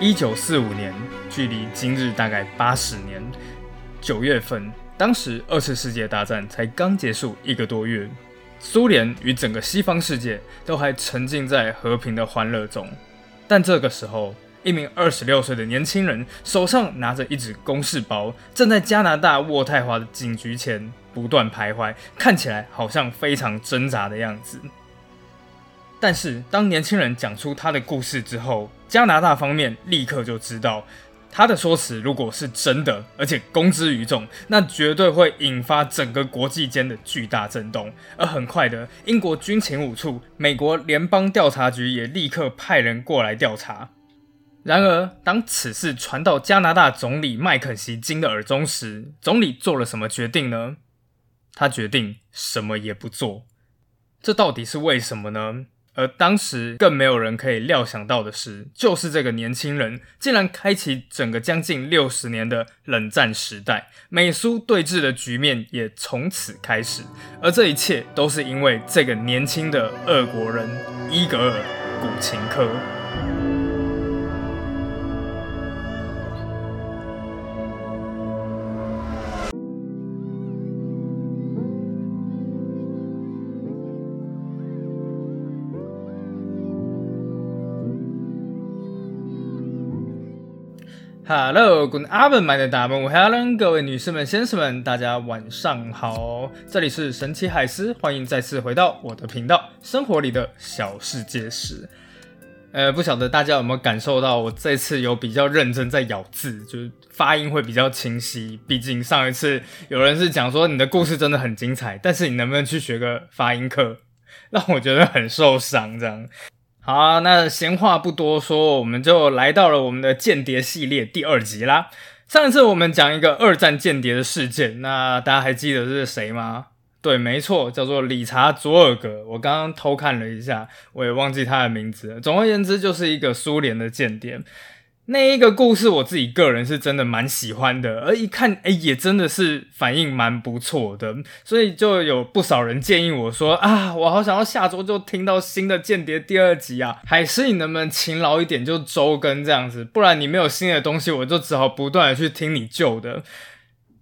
一九四五年，距离今日大概八十年。九月份，当时二次世界大战才刚结束一个多月，苏联与整个西方世界都还沉浸在和平的欢乐中。但这个时候，一名二十六岁的年轻人手上拿着一纸公事包，正在加拿大渥太华的警局前不断徘徊，看起来好像非常挣扎的样子。但是，当年轻人讲出他的故事之后，加拿大方面立刻就知道，他的说辞如果是真的，而且公之于众，那绝对会引发整个国际间的巨大震动。而很快的，英国军情五处、美国联邦调查局也立刻派人过来调查。然而，当此事传到加拿大总理麦肯锡金的耳中时，总理做了什么决定呢？他决定什么也不做。这到底是为什么呢？而当时更没有人可以料想到的是，就是这个年轻人竟然开启整个将近六十年的冷战时代，美苏对峙的局面也从此开始。而这一切都是因为这个年轻的俄国人伊格尔·古琴科。Hello，Good afternoon，my dear Helen，各位女士们、先生们，大家晚上好。这里是神奇海狮，欢迎再次回到我的频道——生活里的小世界史。呃，不晓得大家有没有感受到，我这次有比较认真在咬字，就是发音会比较清晰。毕竟上一次有人是讲说你的故事真的很精彩，但是你能不能去学个发音课，让我觉得很受伤，这样。好，那闲话不多说，我们就来到了我们的间谍系列第二集啦。上一次我们讲一个二战间谍的事件，那大家还记得是谁吗？对，没错，叫做理查·佐尔格。我刚刚偷看了一下，我也忘记他的名字。总而言之，就是一个苏联的间谍。那一个故事，我自己个人是真的蛮喜欢的，而一看，哎，也真的是反应蛮不错的，所以就有不少人建议我说啊，我好想要下周就听到新的间谍第二集啊，海狮，你能不能勤劳一点，就周更这样子，不然你没有新的东西，我就只好不断的去听你旧的。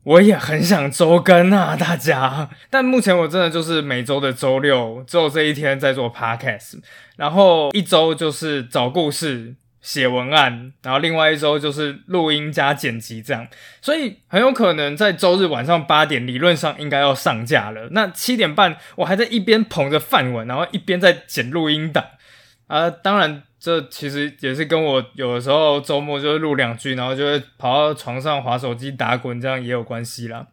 我也很想周更啊，大家，但目前我真的就是每周的周六，只有这一天在做 podcast，然后一周就是找故事。写文案，然后另外一周就是录音加剪辑这样，所以很有可能在周日晚上八点，理论上应该要上架了。那七点半，我还在一边捧着饭碗，然后一边在剪录音档啊。当然，这其实也是跟我有的时候周末就会录两句，然后就会跑到床上划手机打滚，这样也有关系啦。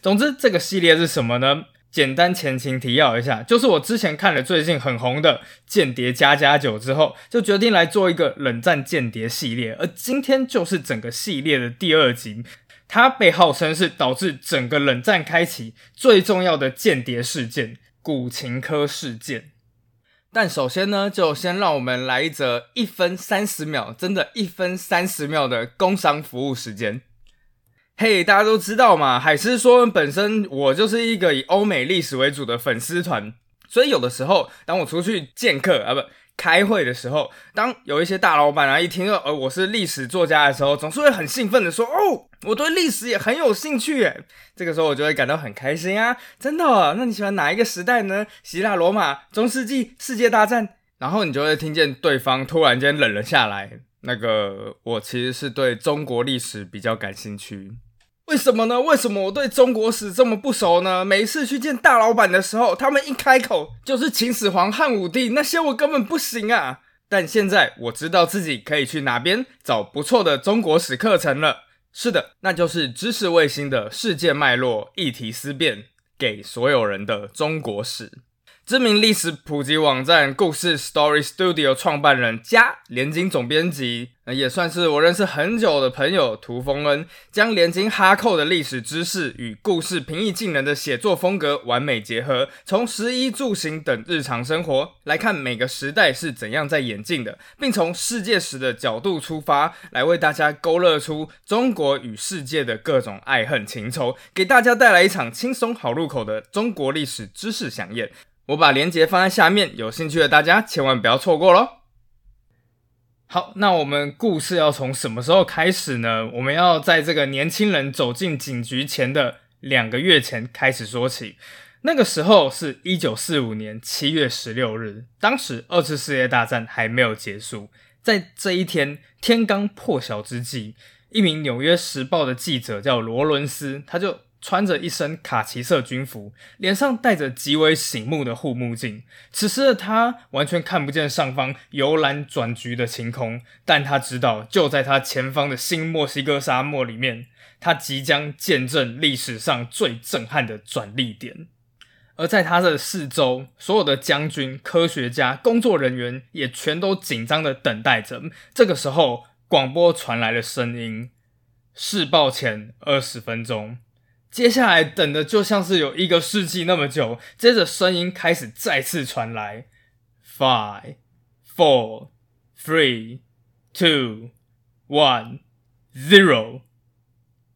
总之，这个系列是什么呢？简单前情提要一下，就是我之前看了最近很红的《间谍加加九》之后，就决定来做一个冷战间谍系列，而今天就是整个系列的第二集。它被号称是导致整个冷战开启最重要的间谍事件——古琴科事件。但首先呢，就先让我们来一则一分三十秒，真的，一分三十秒的工商服务时间。嘿，大家都知道嘛，海狮说本身我就是一个以欧美历史为主的粉丝团，所以有的时候当我出去见客啊不开会的时候，当有一些大老板啊一听到呃我是历史作家的时候，总是会很兴奋的说哦，我对历史也很有兴趣耶。这个时候我就会感到很开心啊，真的？那你喜欢哪一个时代呢？希腊、罗马、中世纪、世界大战？然后你就会听见对方突然间冷了下来。那个，我其实是对中国历史比较感兴趣。为什么呢？为什么我对中国史这么不熟呢？每一次去见大老板的时候，他们一开口就是秦始皇、汉武帝，那些我根本不行啊。但现在我知道自己可以去哪边找不错的中国史课程了。是的，那就是知识卫星的世界脉络议题思辨，给所有人的中国史。知名历史普及网站故事 Story Studio 创办人加连经总编辑，也算是我认识很久的朋友涂峰恩，将连经哈扣的历史知识与故事平易近人的写作风格完美结合，从食衣住行等日常生活来看每个时代是怎样在演进的，并从世界史的角度出发，来为大家勾勒出中国与世界的各种爱恨情仇，给大家带来一场轻松好入口的中国历史知识飨宴。我把链接放在下面，有兴趣的大家千万不要错过喽。好，那我们故事要从什么时候开始呢？我们要在这个年轻人走进警局前的两个月前开始说起。那个时候是一九四五年七月十六日，当时二次世界大战还没有结束。在这一天天刚破晓之际，一名《纽约时报》的记者叫罗伦斯，他就穿着一身卡其色军服，脸上戴着极为醒目的护目镜。此时的他完全看不见上方由蓝转橘的晴空，但他知道，就在他前方的新墨西哥沙漠里面，他即将见证历史上最震撼的转捩点。而在他的四周，所有的将军、科学家、工作人员也全都紧张的等待着。这个时候，广播传来了声音：“试爆前二十分钟。”接下来等的就像是有一个世纪那么久。接着，声音开始再次传来：“Five, four, three, two, one, zero。”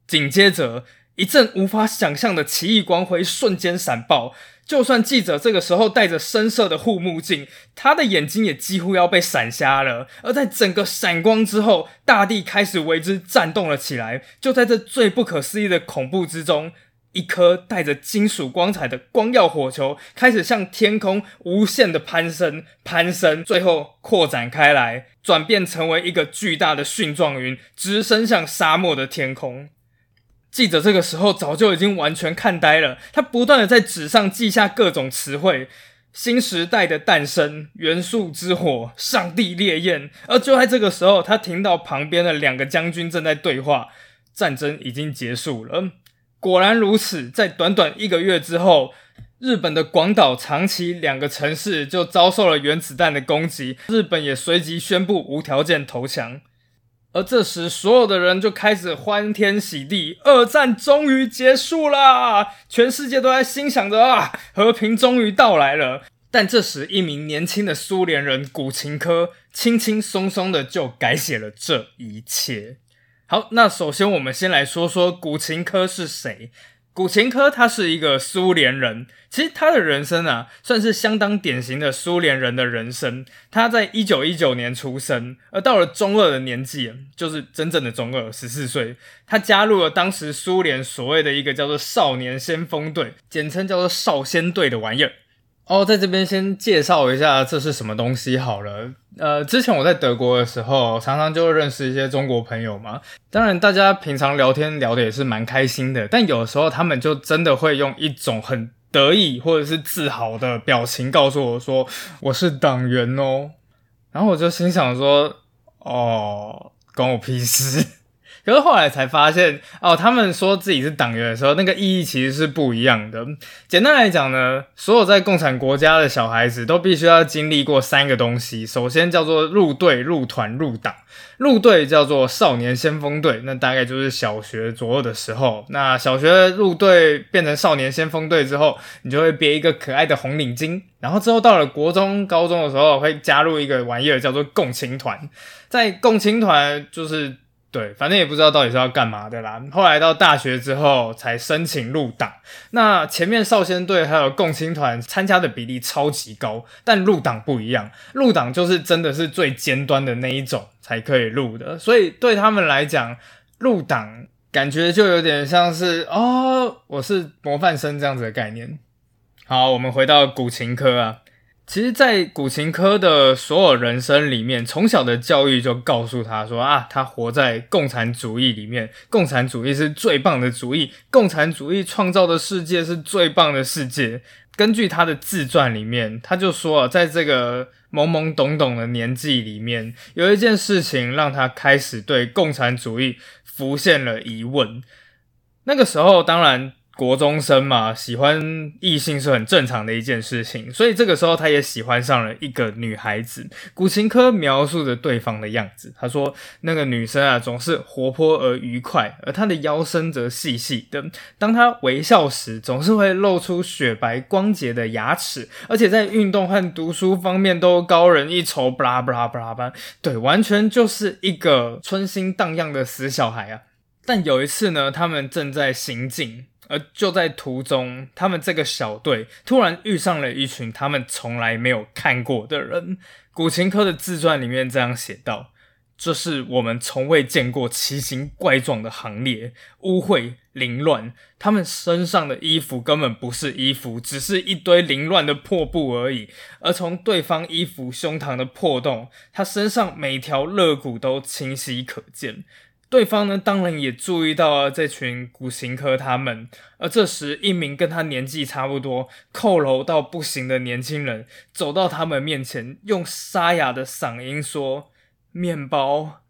紧接着。一阵无法想象的奇异光辉瞬间闪爆，就算记者这个时候戴着深色的护目镜，他的眼睛也几乎要被闪瞎了。而在整个闪光之后，大地开始为之颤动了起来。就在这最不可思议的恐怖之中，一颗带着金属光彩的光耀火球开始向天空无限的攀升、攀升，最后扩展开来，转变成为一个巨大的蕈状云，直升向沙漠的天空。记者这个时候早就已经完全看呆了，他不断的在纸上记下各种词汇：新时代的诞生、元素之火、上帝烈焰。而就在这个时候，他听到旁边的两个将军正在对话：战争已经结束了。果然如此，在短短一个月之后，日本的广岛、长崎两个城市就遭受了原子弹的攻击，日本也随即宣布无条件投降。而这时，所有的人就开始欢天喜地，二战终于结束啦！全世界都在心想着啊，和平终于到来了。但这时，一名年轻的苏联人古琴科轻轻松松的就改写了这一切。好，那首先我们先来说说古琴科是谁。古琴科他是一个苏联人，其实他的人生啊，算是相当典型的苏联人的人生。他在一九一九年出生，而到了中二的年纪，就是真正的中二，十四岁，他加入了当时苏联所谓的一个叫做少年先锋队，简称叫做少先队的玩意儿。哦，在这边先介绍一下这是什么东西好了。呃，之前我在德国的时候，常常就会认识一些中国朋友嘛。当然，大家平常聊天聊的也是蛮开心的，但有时候他们就真的会用一种很得意或者是自豪的表情告诉我说：“我是党员哦。”然后我就心想说：“哦，关我屁事。”可是后来才发现，哦，他们说自己是党员的时候，那个意义其实是不一样的。简单来讲呢，所有在共产国家的小孩子都必须要经历过三个东西。首先叫做入队、入团、入党。入队叫做少年先锋队，那大概就是小学左右的时候。那小学入队变成少年先锋队之后，你就会别一个可爱的红领巾。然后之后到了国中、高中的时候，会加入一个玩意儿叫做共青团。在共青团就是。对，反正也不知道到底是要干嘛的啦。后来到大学之后才申请入党。那前面少先队还有共青团参加的比例超级高，但入党不一样，入党就是真的是最尖端的那一种才可以入的。所以对他们来讲，入党感觉就有点像是哦，我是模范生这样子的概念。好，我们回到古琴科啊。其实，在古琴科的所有人生里面，从小的教育就告诉他说啊，他活在共产主义里面，共产主义是最棒的主义，共产主义创造的世界是最棒的世界。根据他的自传里面，他就说啊，在这个懵懵懂懂的年纪里面，有一件事情让他开始对共产主义浮现了疑问。那个时候，当然。国中生嘛，喜欢异性是很正常的一件事情，所以这个时候他也喜欢上了一个女孩子。古琴科描述着对方的样子，他说那个女生啊总是活泼而愉快，而她的腰身则细细的。当她微笑时，总是会露出雪白光洁的牙齿，而且在运动和读书方面都高人一筹。巴拉巴拉巴拉巴，对，完全就是一个春心荡漾的死小孩啊！但有一次呢，他们正在行进。而就在途中，他们这个小队突然遇上了一群他们从来没有看过的人。古琴科的自传里面这样写道：这是我们从未见过奇形怪状的行列，污秽凌乱。他们身上的衣服根本不是衣服，只是一堆凌乱的破布而已。而从对方衣服胸膛的破洞，他身上每条肋骨都清晰可见。对方呢，当然也注意到了这群古行科他们。而这时，一名跟他年纪差不多、佝偻到不行的年轻人走到他们面前，用沙哑的嗓音说。面包。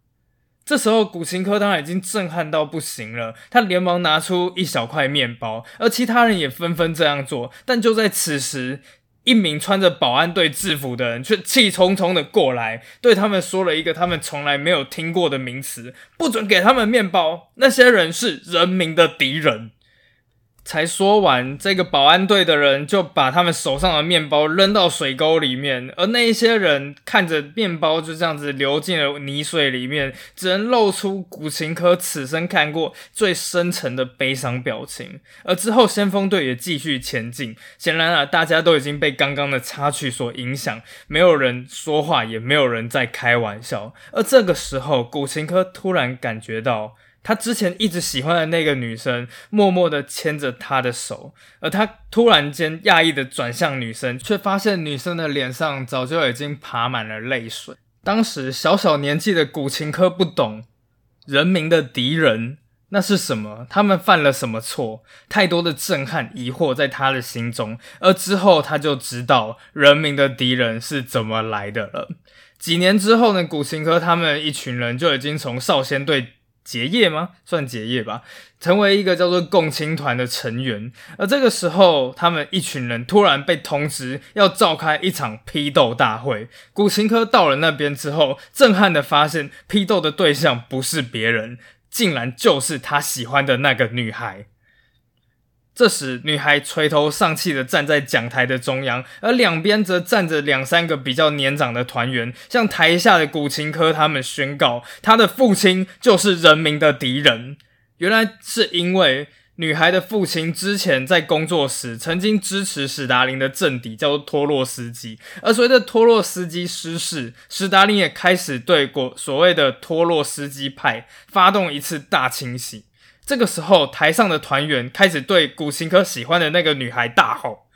这时候，古琴科当然已经震撼到不行了，他连忙拿出一小块面包，而其他人也纷纷这样做。但就在此时，一名穿着保安队制服的人却气冲冲的过来，对他们说了一个他们从来没有听过的名词：不准给他们面包。那些人是人民的敌人。才说完，这个保安队的人就把他们手上的面包扔到水沟里面，而那一些人看着面包就这样子流进了泥水里面，只能露出古琴科此生看过最深沉的悲伤表情。而之后，先锋队也继续前进。显然啊，大家都已经被刚刚的插曲所影响，没有人说话，也没有人在开玩笑。而这个时候，古琴科突然感觉到。他之前一直喜欢的那个女生，默默的牵着他的手，而他突然间讶异的转向女生，却发现女生的脸上早就已经爬满了泪水。当时小小年纪的古琴科不懂人民的敌人那是什么，他们犯了什么错？太多的震撼、疑惑在他的心中，而之后他就知道人民的敌人是怎么来的了。几年之后呢，古琴科他们一群人就已经从少先队。结业吗？算结业吧，成为一个叫做共青团的成员。而这个时候，他们一群人突然被通知要召开一场批斗大会。古琴科到了那边之后，震撼的发现，批斗的对象不是别人，竟然就是他喜欢的那个女孩。这时，女孩垂头丧气的站在讲台的中央，而两边则站着两三个比较年长的团员，向台下的古琴科他们宣告，他的父亲就是人民的敌人。原来是因为女孩的父亲之前在工作时曾经支持史达林的政敌，叫做托洛斯基，而随着托洛斯基失势，史达林也开始对国所谓的托洛斯基派发动一次大清洗。这个时候，台上的团员开始对古琴科喜欢的那个女孩大吼：“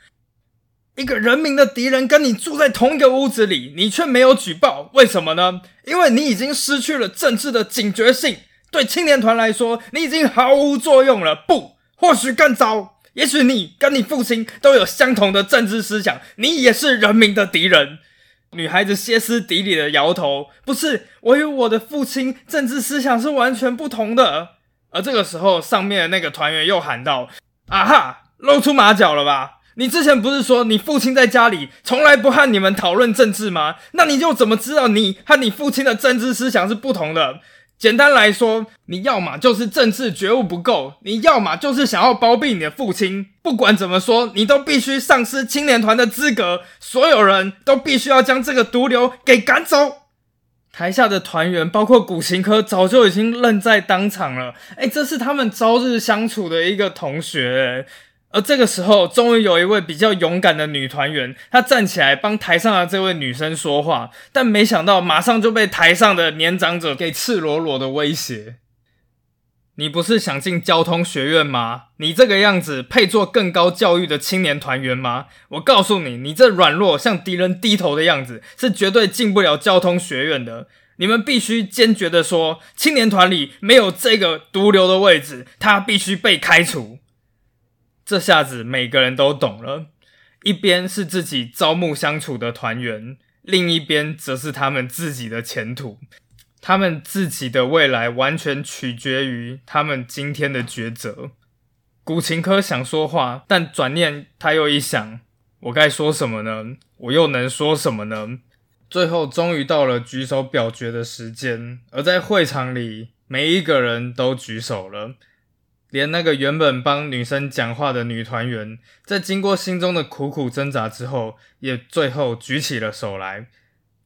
一个人民的敌人跟你住在同一个屋子里，你却没有举报，为什么呢？因为你已经失去了政治的警觉性。对青年团来说，你已经毫无作用了。不，或许更糟。也许你跟你父亲都有相同的政治思想，你也是人民的敌人。”女孩子歇斯底里的摇头：“不是，我与我的父亲政治思想是完全不同的。”而这个时候，上面的那个团员又喊道：“啊哈，露出马脚了吧？你之前不是说你父亲在家里从来不和你们讨论政治吗？那你就怎么知道你和你父亲的政治思想是不同的？简单来说，你要么就是政治觉悟不够，你要么就是想要包庇你的父亲。不管怎么说，你都必须丧失青年团的资格，所有人都必须要将这个毒瘤给赶走。”台下的团员，包括古琴科，早就已经愣在当场了。哎，这是他们朝日相处的一个同学。而这个时候，终于有一位比较勇敢的女团员，她站起来帮台上的这位女生说话，但没想到马上就被台上的年长者给赤裸裸的威胁。你不是想进交通学院吗？你这个样子配做更高教育的青年团员吗？我告诉你，你这软弱向敌人低头的样子是绝对进不了交通学院的。你们必须坚决的说，青年团里没有这个毒瘤的位置，他必须被开除。这下子每个人都懂了，一边是自己朝暮相处的团员，另一边则是他们自己的前途。他们自己的未来完全取决于他们今天的抉择。古琴科想说话，但转念他又一想：我该说什么呢？我又能说什么呢？最后，终于到了举手表决的时间。而在会场里，每一个人都举手了，连那个原本帮女生讲话的女团员，在经过心中的苦苦挣扎之后，也最后举起了手来。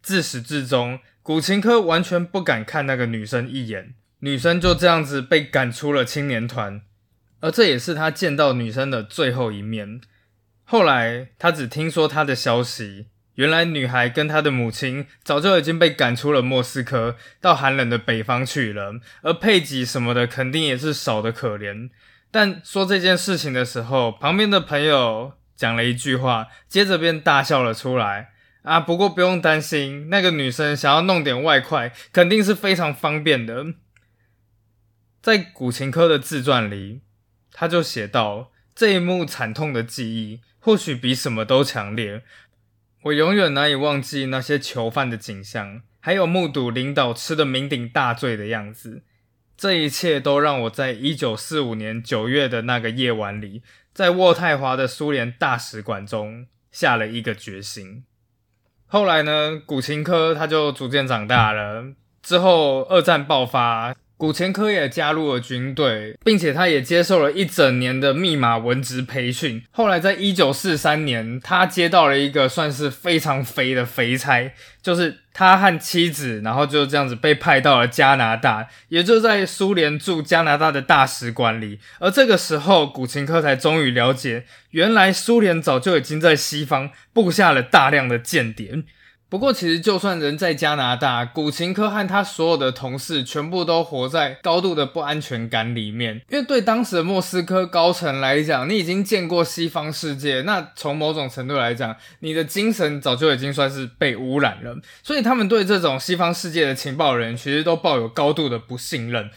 自始至终。古琴科完全不敢看那个女生一眼，女生就这样子被赶出了青年团，而这也是他见到女生的最后一面。后来他只听说她的消息，原来女孩跟她的母亲早就已经被赶出了莫斯科，到寒冷的北方去了，而佩吉什么的肯定也是少的可怜。但说这件事情的时候，旁边的朋友讲了一句话，接着便大笑了出来。啊，不过不用担心，那个女生想要弄点外快，肯定是非常方便的。在古琴科的自传里，他就写到这一幕惨痛的记忆，或许比什么都强烈。我永远难以忘记那些囚犯的景象，还有目睹领导吃的酩酊大醉的样子。这一切都让我在一九四五年九月的那个夜晚里，在渥太华的苏联大使馆中下了一个决心。后来呢，古琴科他就逐渐长大了。之后二战爆发。古前科也加入了军队，并且他也接受了一整年的密码文职培训。后来，在一九四三年，他接到了一个算是非常肥的肥差，就是他和妻子，然后就这样子被派到了加拿大，也就在苏联驻加拿大的大使馆里。而这个时候，古琴科才终于了解，原来苏联早就已经在西方布下了大量的间谍。不过，其实就算人在加拿大，古琴科和他所有的同事全部都活在高度的不安全感里面。因为对当时的莫斯科高层来讲，你已经见过西方世界，那从某种程度来讲，你的精神早就已经算是被污染了。所以，他们对这种西方世界的情报人，其实都抱有高度的不信任。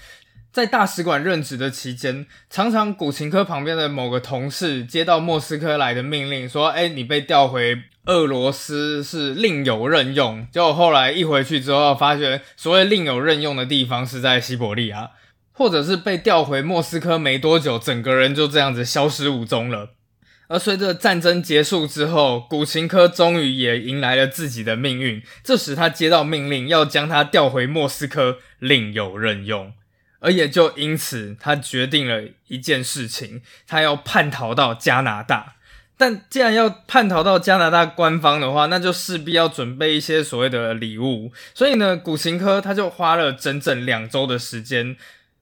在大使馆任职的期间，常常古琴科旁边的某个同事接到莫斯科来的命令，说：“哎，你被调回俄罗斯是另有任用。”结果后来一回去之后，发觉所谓另有任用的地方是在西伯利亚，或者是被调回莫斯科没多久，整个人就这样子消失无踪了。而随着战争结束之后，古琴科终于也迎来了自己的命运。这时他接到命令，要将他调回莫斯科另有任用。而也就因此，他决定了一件事情，他要叛逃到加拿大。但既然要叛逃到加拿大官方的话，那就势必要准备一些所谓的礼物。所以呢，古琴科他就花了整整两周的时间。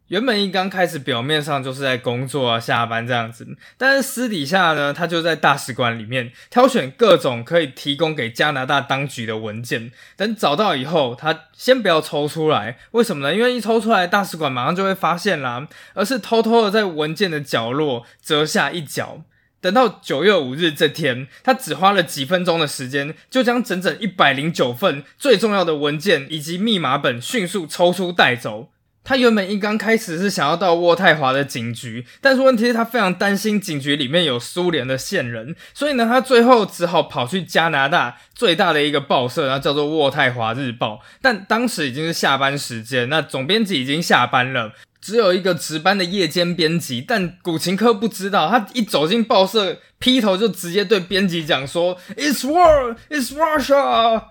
原本一刚开始，表面上就是在工作啊、下班这样子，但是私底下呢，他就在大使馆里面挑选各种可以提供给加拿大当局的文件。等找到以后，他先不要抽出来，为什么呢？因为一抽出来，大使馆马上就会发现啦。而是偷偷的在文件的角落折下一角。等到九月五日这天，他只花了几分钟的时间，就将整整一百零九份最重要的文件以及密码本迅速抽出带走。他原本一刚开始是想要到渥太华的警局，但是问题是，他非常担心警局里面有苏联的线人，所以呢，他最后只好跑去加拿大最大的一个报社，然后叫做《渥太华日报》。但当时已经是下班时间，那总编辑已经下班了，只有一个值班的夜间编辑。但古琴科不知道，他一走进报社，劈头就直接对编辑讲说：“It's war, it's Russia，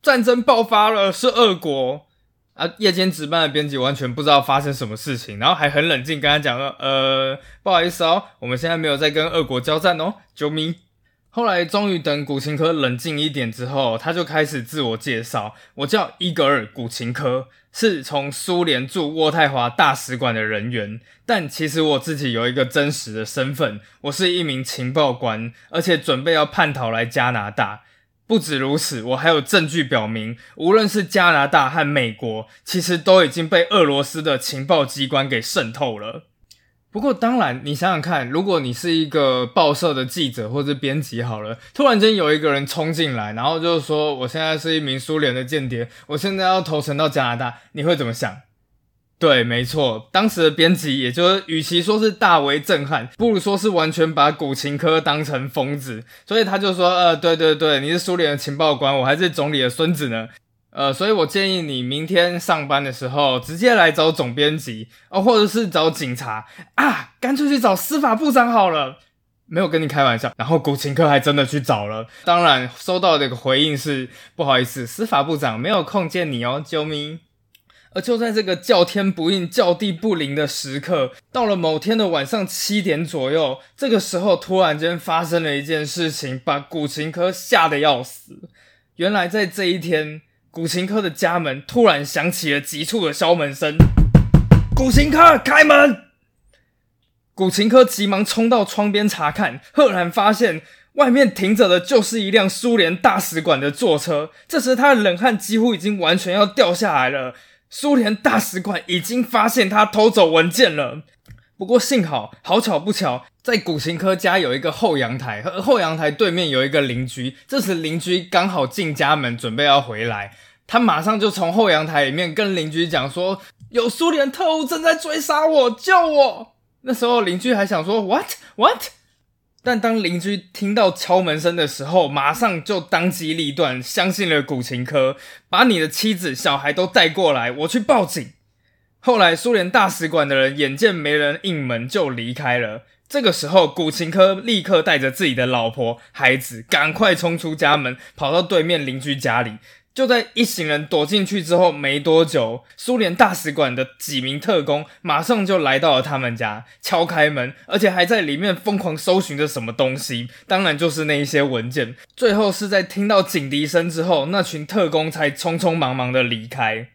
战争爆发了，是俄国。”啊！夜间值班的编辑完全不知道发生什么事情，然后还很冷静跟他讲了：“呃，不好意思哦，我们现在没有在跟俄国交战哦，救命！”后来终于等古琴科冷静一点之后，他就开始自我介绍：“我叫伊格尔·古琴科，是从苏联驻渥太华大使馆的人员，但其实我自己有一个真实的身份，我是一名情报官，而且准备要叛逃来加拿大。”不止如此，我还有证据表明，无论是加拿大和美国，其实都已经被俄罗斯的情报机关给渗透了。不过，当然，你想想看，如果你是一个报社的记者或者编辑，好了，突然间有一个人冲进来，然后就是说，我现在是一名苏联的间谍，我现在要投诚到加拿大，你会怎么想？对，没错，当时的编辑，也就是与其说是大为震撼，不如说是完全把古琴科当成疯子，所以他就说，呃，对对对，你是苏联的情报官，我还是总理的孙子呢，呃，所以我建议你明天上班的时候直接来找总编辑，哦，或者是找警察啊，干脆去找司法部长好了，没有跟你开玩笑。然后古琴科还真的去找了，当然收到的一个回应是，不好意思，司法部长没有空见你哦，救命。而就在这个叫天不应、叫地不灵的时刻，到了某天的晚上七点左右，这个时候突然间发生了一件事情，把古琴科吓得要死。原来在这一天，古琴科的家门突然响起了急促的敲门声。古琴科，开门！古琴科急忙冲到窗边查看，赫然发现外面停着的就是一辆苏联大使馆的座车。这时他的冷汗几乎已经完全要掉下来了。苏联大使馆已经发现他偷走文件了。不过幸好，好巧不巧，在古琴科家有一个后阳台，而后阳台对面有一个邻居。这时邻居刚好进家门，准备要回来，他马上就从后阳台里面跟邻居讲说：“有苏联特务正在追杀我，救我！”那时候邻居还想说 “What What”，但当邻居听到敲门声的时候，马上就当机立断，相信了古琴科，把你的妻子、小孩都带过来，我去报警。后来，苏联大使馆的人眼见没人应门，就离开了。这个时候，古琴科立刻带着自己的老婆、孩子，赶快冲出家门，跑到对面邻居家里。就在一行人躲进去之后没多久，苏联大使馆的几名特工马上就来到了他们家，敲开门，而且还在里面疯狂搜寻着什么东西，当然就是那一些文件。最后是在听到警笛声之后，那群特工才匆匆忙忙的离开。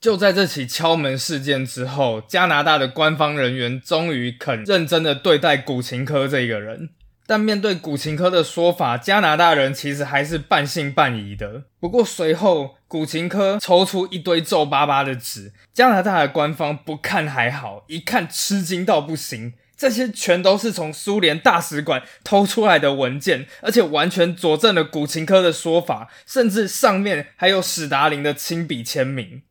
就在这起敲门事件之后，加拿大的官方人员终于肯认真的对待古琴科这个人。但面对古琴科的说法，加拿大人其实还是半信半疑的。不过随后，古琴科抽出一堆皱巴巴的纸，加拿大的官方不看还好，一看吃惊到不行。这些全都是从苏联大使馆偷出来的文件，而且完全佐证了古琴科的说法，甚至上面还有史达林的亲笔签名。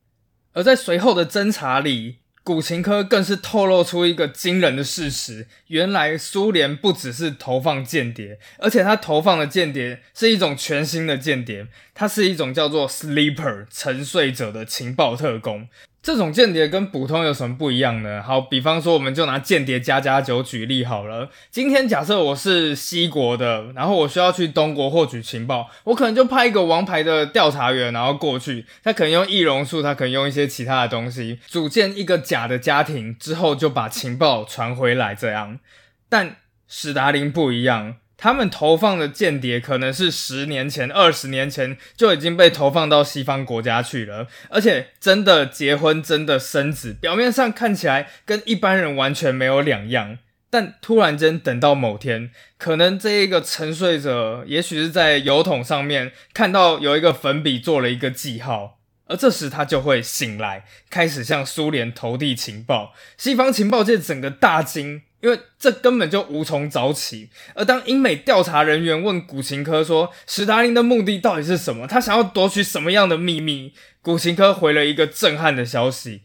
而在随后的侦查里，古琴科更是透露出一个惊人的事实：原来苏联不只是投放间谍，而且他投放的间谍是一种全新的间谍，它是一种叫做 sleeper 沉睡者的情报特工。这种间谍跟普通有什么不一样呢？好，比方说，我们就拿间谍加加九举例好了。今天假设我是西国的，然后我需要去东国获取情报，我可能就派一个王牌的调查员，然后过去，他可能用易容术，他可能用一些其他的东西，组建一个假的家庭，之后就把情报传回来。这样，但史达林不一样。他们投放的间谍可能是十年前、二十年前就已经被投放到西方国家去了，而且真的结婚、真的生子，表面上看起来跟一般人完全没有两样。但突然间等到某天，可能这一个沉睡者，也许是在油桶上面看到有一个粉笔做了一个记号，而这时他就会醒来，开始向苏联投递情报。西方情报界整个大惊。因为这根本就无从找起。而当英美调查人员问古琴科说：“史达林的目的到底是什么？他想要夺取什么样的秘密？”古琴科回了一个震撼的消息：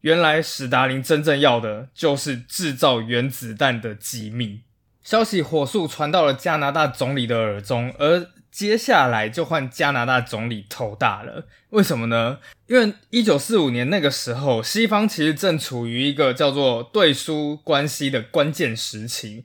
原来史达林真正要的就是制造原子弹的机密。消息火速传到了加拿大总理的耳中，而。接下来就换加拿大总理头大了，为什么呢？因为一九四五年那个时候，西方其实正处于一个叫做对苏关系的关键时期。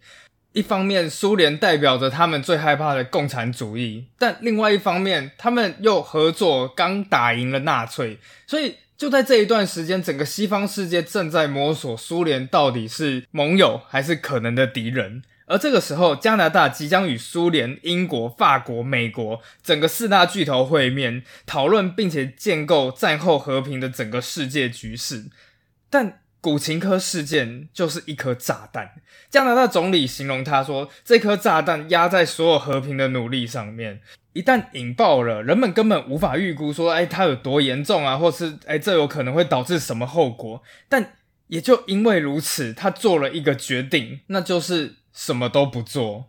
一方面，苏联代表着他们最害怕的共产主义，但另外一方面，他们又合作刚打赢了纳粹，所以就在这一段时间，整个西方世界正在摸索苏联到底是盟友还是可能的敌人。而这个时候，加拿大即将与苏联、英国、法国、美国整个四大巨头会面，讨论并且建构战后和平的整个世界局势。但古琴科事件就是一颗炸弹。加拿大总理形容他说：“这颗炸弹压在所有和平的努力上面，一旦引爆了，人们根本无法预估说，哎，它有多严重啊，或是哎，这有可能会导致什么后果。但也就因为如此，他做了一个决定，那就是。”什么都不做，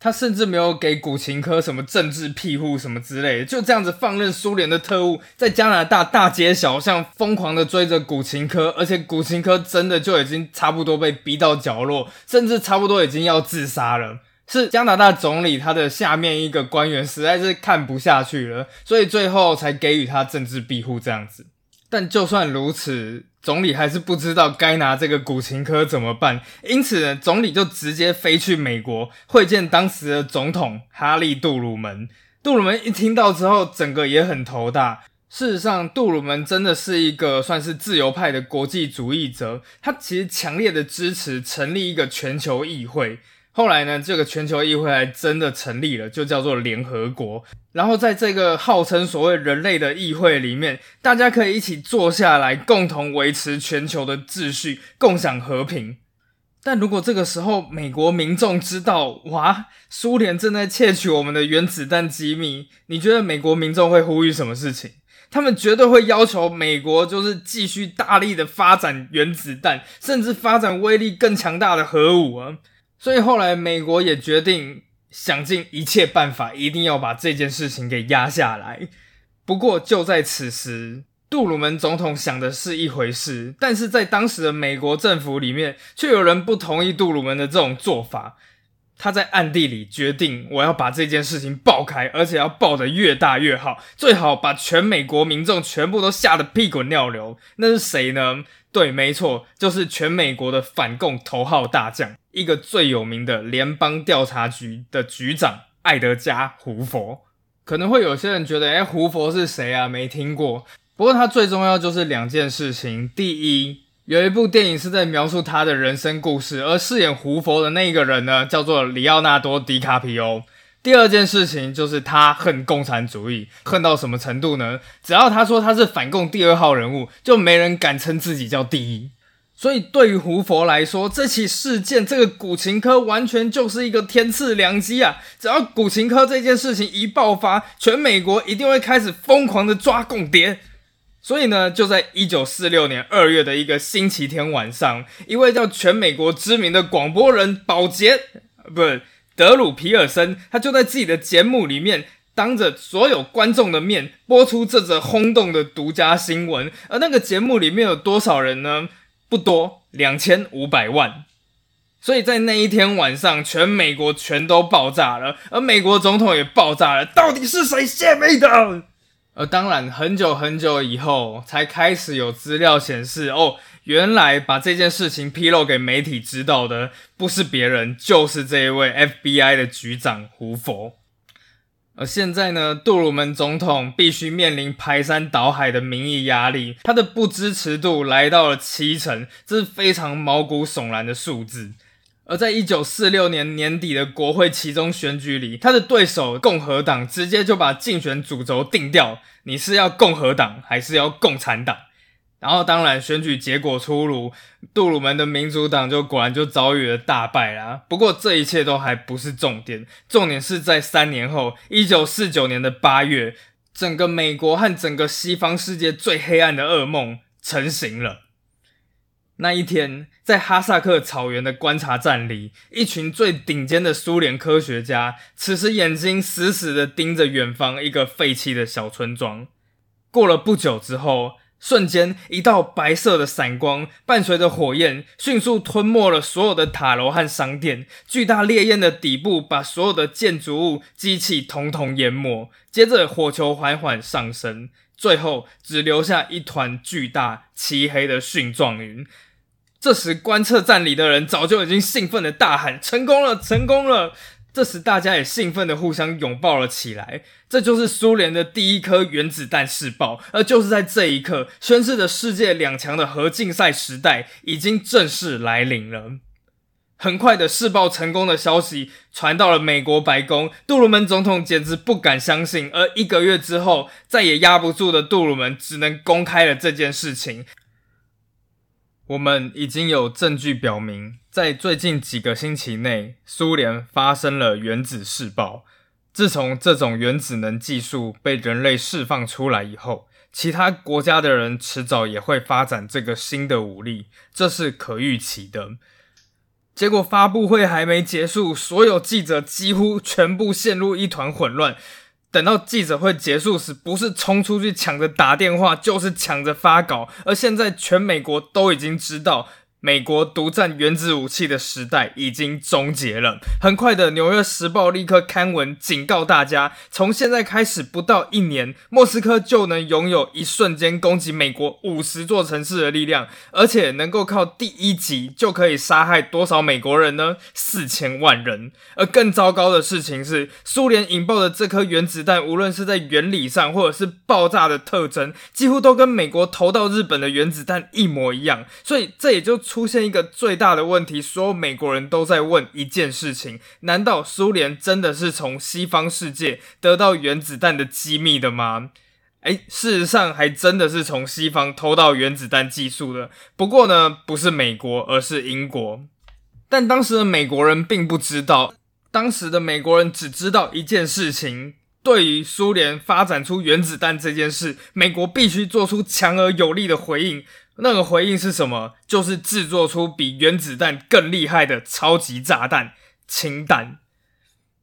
他甚至没有给古琴科什么政治庇护什么之类的，就这样子放任苏联的特务在加拿大大街小巷疯狂的追着古琴科，而且古琴科真的就已经差不多被逼到角落，甚至差不多已经要自杀了。是加拿大总理他的下面一个官员实在是看不下去了，所以最后才给予他政治庇护这样子。但就算如此。总理还是不知道该拿这个古琴科怎么办，因此呢，总理就直接飞去美国会见当时的总统哈利·杜鲁门。杜鲁门一听到之后，整个也很头大。事实上，杜鲁门真的是一个算是自由派的国际主义者，他其实强烈的支持成立一个全球议会。后来呢，这个全球议会还真的成立了，就叫做联合国。然后在这个号称所谓人类的议会里面，大家可以一起坐下来，共同维持全球的秩序，共享和平。但如果这个时候美国民众知道，哇，苏联正在窃取我们的原子弹机密，你觉得美国民众会呼吁什么事情？他们绝对会要求美国就是继续大力的发展原子弹，甚至发展威力更强大的核武啊！所以后来美国也决定想尽一切办法，一定要把这件事情给压下来。不过就在此时。杜鲁门总统想的是一回事，但是在当时的美国政府里面，却有人不同意杜鲁门的这种做法。他在暗地里决定，我要把这件事情爆开，而且要爆得越大越好，最好把全美国民众全部都吓得屁滚尿流。那是谁呢？对，没错，就是全美国的反共头号大将，一个最有名的联邦调查局的局长艾德加·胡佛。可能会有些人觉得，哎，胡佛是谁啊？没听过。不过，他最重要就是两件事情。第一，有一部电影是在描述他的人生故事，而饰演胡佛的那一个人呢，叫做里奥纳多·迪卡皮欧。第二件事情就是他恨共产主义，恨到什么程度呢？只要他说他是反共第二号人物，就没人敢称自己叫第一。所以，对于胡佛来说，这起事件，这个古琴科完全就是一个天赐良机啊！只要古琴科这件事情一爆发，全美国一定会开始疯狂的抓共谍。所以呢，就在一九四六年二月的一个星期天晚上，一位叫全美国知名的广播人保洁，不是德鲁皮尔森，他就在自己的节目里面，当着所有观众的面播出这则轰动的独家新闻。而那个节目里面有多少人呢？不多，两千五百万。所以在那一天晚上，全美国全都爆炸了，而美国总统也爆炸了。到底是谁泄密的？而当然，很久很久以后才开始有资料显示，哦，原来把这件事情披露给媒体知道的，不是别人，就是这一位 FBI 的局长胡佛。而现在呢，杜鲁门总统必须面临排山倒海的民意压力，他的不支持度来到了七成，这是非常毛骨悚然的数字。而在一九四六年年底的国会其中选举里，他的对手共和党直接就把竞选主轴定掉：你是要共和党还是要共产党？然后当然选举结果出炉，杜鲁门的民主党就果然就遭遇了大败啦。不过这一切都还不是重点，重点是在三年后，一九四九年的八月，整个美国和整个西方世界最黑暗的噩梦成型了。那一天，在哈萨克草原的观察站里，一群最顶尖的苏联科学家，此时眼睛死死地盯着远方一个废弃的小村庄。过了不久之后，瞬间一道白色的闪光，伴随着火焰，迅速吞没了所有的塔楼和商店。巨大烈焰的底部把所有的建筑物、机器统统淹没。接着，火球缓缓上升。最后只留下一团巨大漆黑的蕈状云。这时，观测站里的人早就已经兴奋的大喊：“成功了，成功了！”这时，大家也兴奋的互相拥抱了起来。这就是苏联的第一颗原子弹试爆，而就是在这一刻，宣示着世界两强的核竞赛时代已经正式来临了。很快的试爆成功的消息传到了美国白宫，杜鲁门总统简直不敢相信。而一个月之后，再也压不住的杜鲁门只能公开了这件事情。我们已经有证据表明，在最近几个星期内，苏联发生了原子试爆。自从这种原子能技术被人类释放出来以后，其他国家的人迟早也会发展这个新的武力，这是可预期的。结果发布会还没结束，所有记者几乎全部陷入一团混乱。等到记者会结束时，不是冲出去抢着打电话，就是抢着发稿。而现在，全美国都已经知道。美国独占原子武器的时代已经终结了。很快的，《纽约时报》立刻刊文警告大家：从现在开始，不到一年，莫斯科就能拥有一瞬间攻击美国五十座城市的力量，而且能够靠第一集就可以杀害多少美国人呢？四千万人。而更糟糕的事情是，苏联引爆的这颗原子弹，无论是在原理上，或者是爆炸的特征，几乎都跟美国投到日本的原子弹一模一样。所以，这也就。出现一个最大的问题，所有美国人都在问一件事情：难道苏联真的是从西方世界得到原子弹的机密的吗？诶，事实上还真的是从西方偷到原子弹技术的。不过呢，不是美国，而是英国。但当时的美国人并不知道，当时的美国人只知道一件事情：对于苏联发展出原子弹这件事，美国必须做出强而有力的回应。那个回应是什么？就是制作出比原子弹更厉害的超级炸弹——氢弹。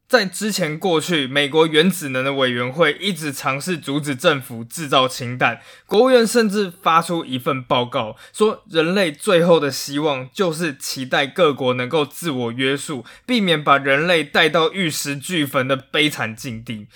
在之前过去，美国原子能的委员会一直尝试阻止政府制造氢弹。国务院甚至发出一份报告，说人类最后的希望就是期待各国能够自我约束，避免把人类带到玉石俱焚的悲惨境地。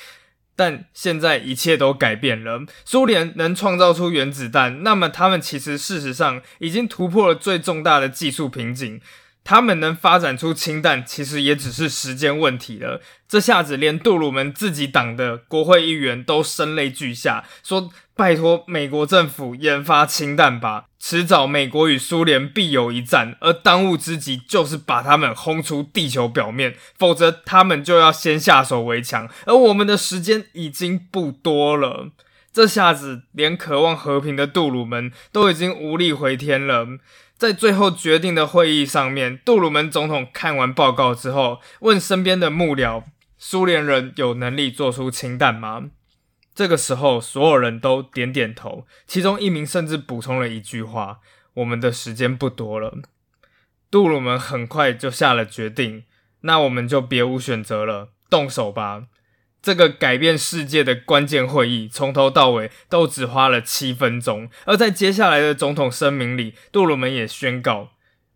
但现在一切都改变了，苏联能创造出原子弹，那么他们其实事实上已经突破了最重大的技术瓶颈。他们能发展出氢弹，其实也只是时间问题了。这下子，连杜鲁门自己党的国会议员都声泪俱下，说：“拜托美国政府研发氢弹吧，迟早美国与苏联必有一战，而当务之急就是把他们轰出地球表面，否则他们就要先下手为强，而我们的时间已经不多了。”这下子，连渴望和平的杜鲁门都已经无力回天了。在最后决定的会议上面，杜鲁门总统看完报告之后，问身边的幕僚：“苏联人有能力做出氢弹吗？”这个时候，所有人都点点头，其中一名甚至补充了一句话：“我们的时间不多了。”杜鲁门很快就下了决定：“那我们就别无选择了，动手吧。”这个改变世界的关键会议，从头到尾都只花了七分钟。而在接下来的总统声明里，杜鲁门也宣告：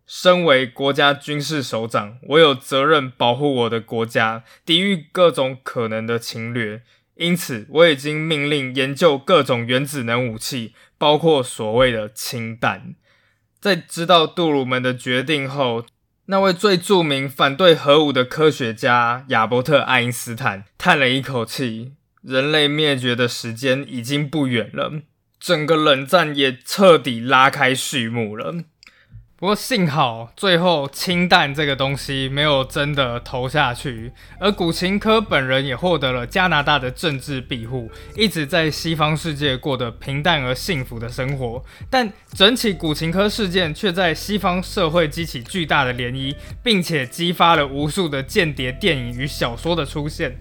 身为国家军事首长，我有责任保护我的国家，抵御各种可能的侵略。因此，我已经命令研究各种原子能武器，包括所谓的氢弹。在知道杜鲁门的决定后，那位最著名反对核武的科学家亚伯特·爱因斯坦叹了一口气：“人类灭绝的时间已经不远了，整个冷战也彻底拉开序幕了。”不过幸好，最后氢弹这个东西没有真的投下去，而古琴科本人也获得了加拿大的政治庇护，一直在西方世界过得平淡而幸福的生活。但整起古琴科事件却在西方社会激起巨大的涟漪，并且激发了无数的间谍电影与小说的出现。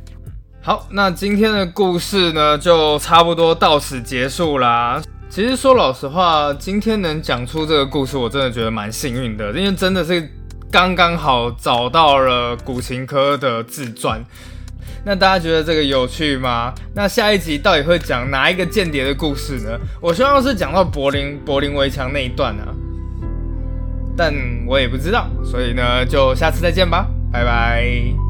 好，那今天的故事呢，就差不多到此结束啦。其实说老实话，今天能讲出这个故事，我真的觉得蛮幸运的，因为真的是刚刚好找到了古琴科的自传。那大家觉得这个有趣吗？那下一集到底会讲哪一个间谍的故事呢？我希望是讲到柏林柏林围墙那一段啊，但我也不知道，所以呢，就下次再见吧，拜拜。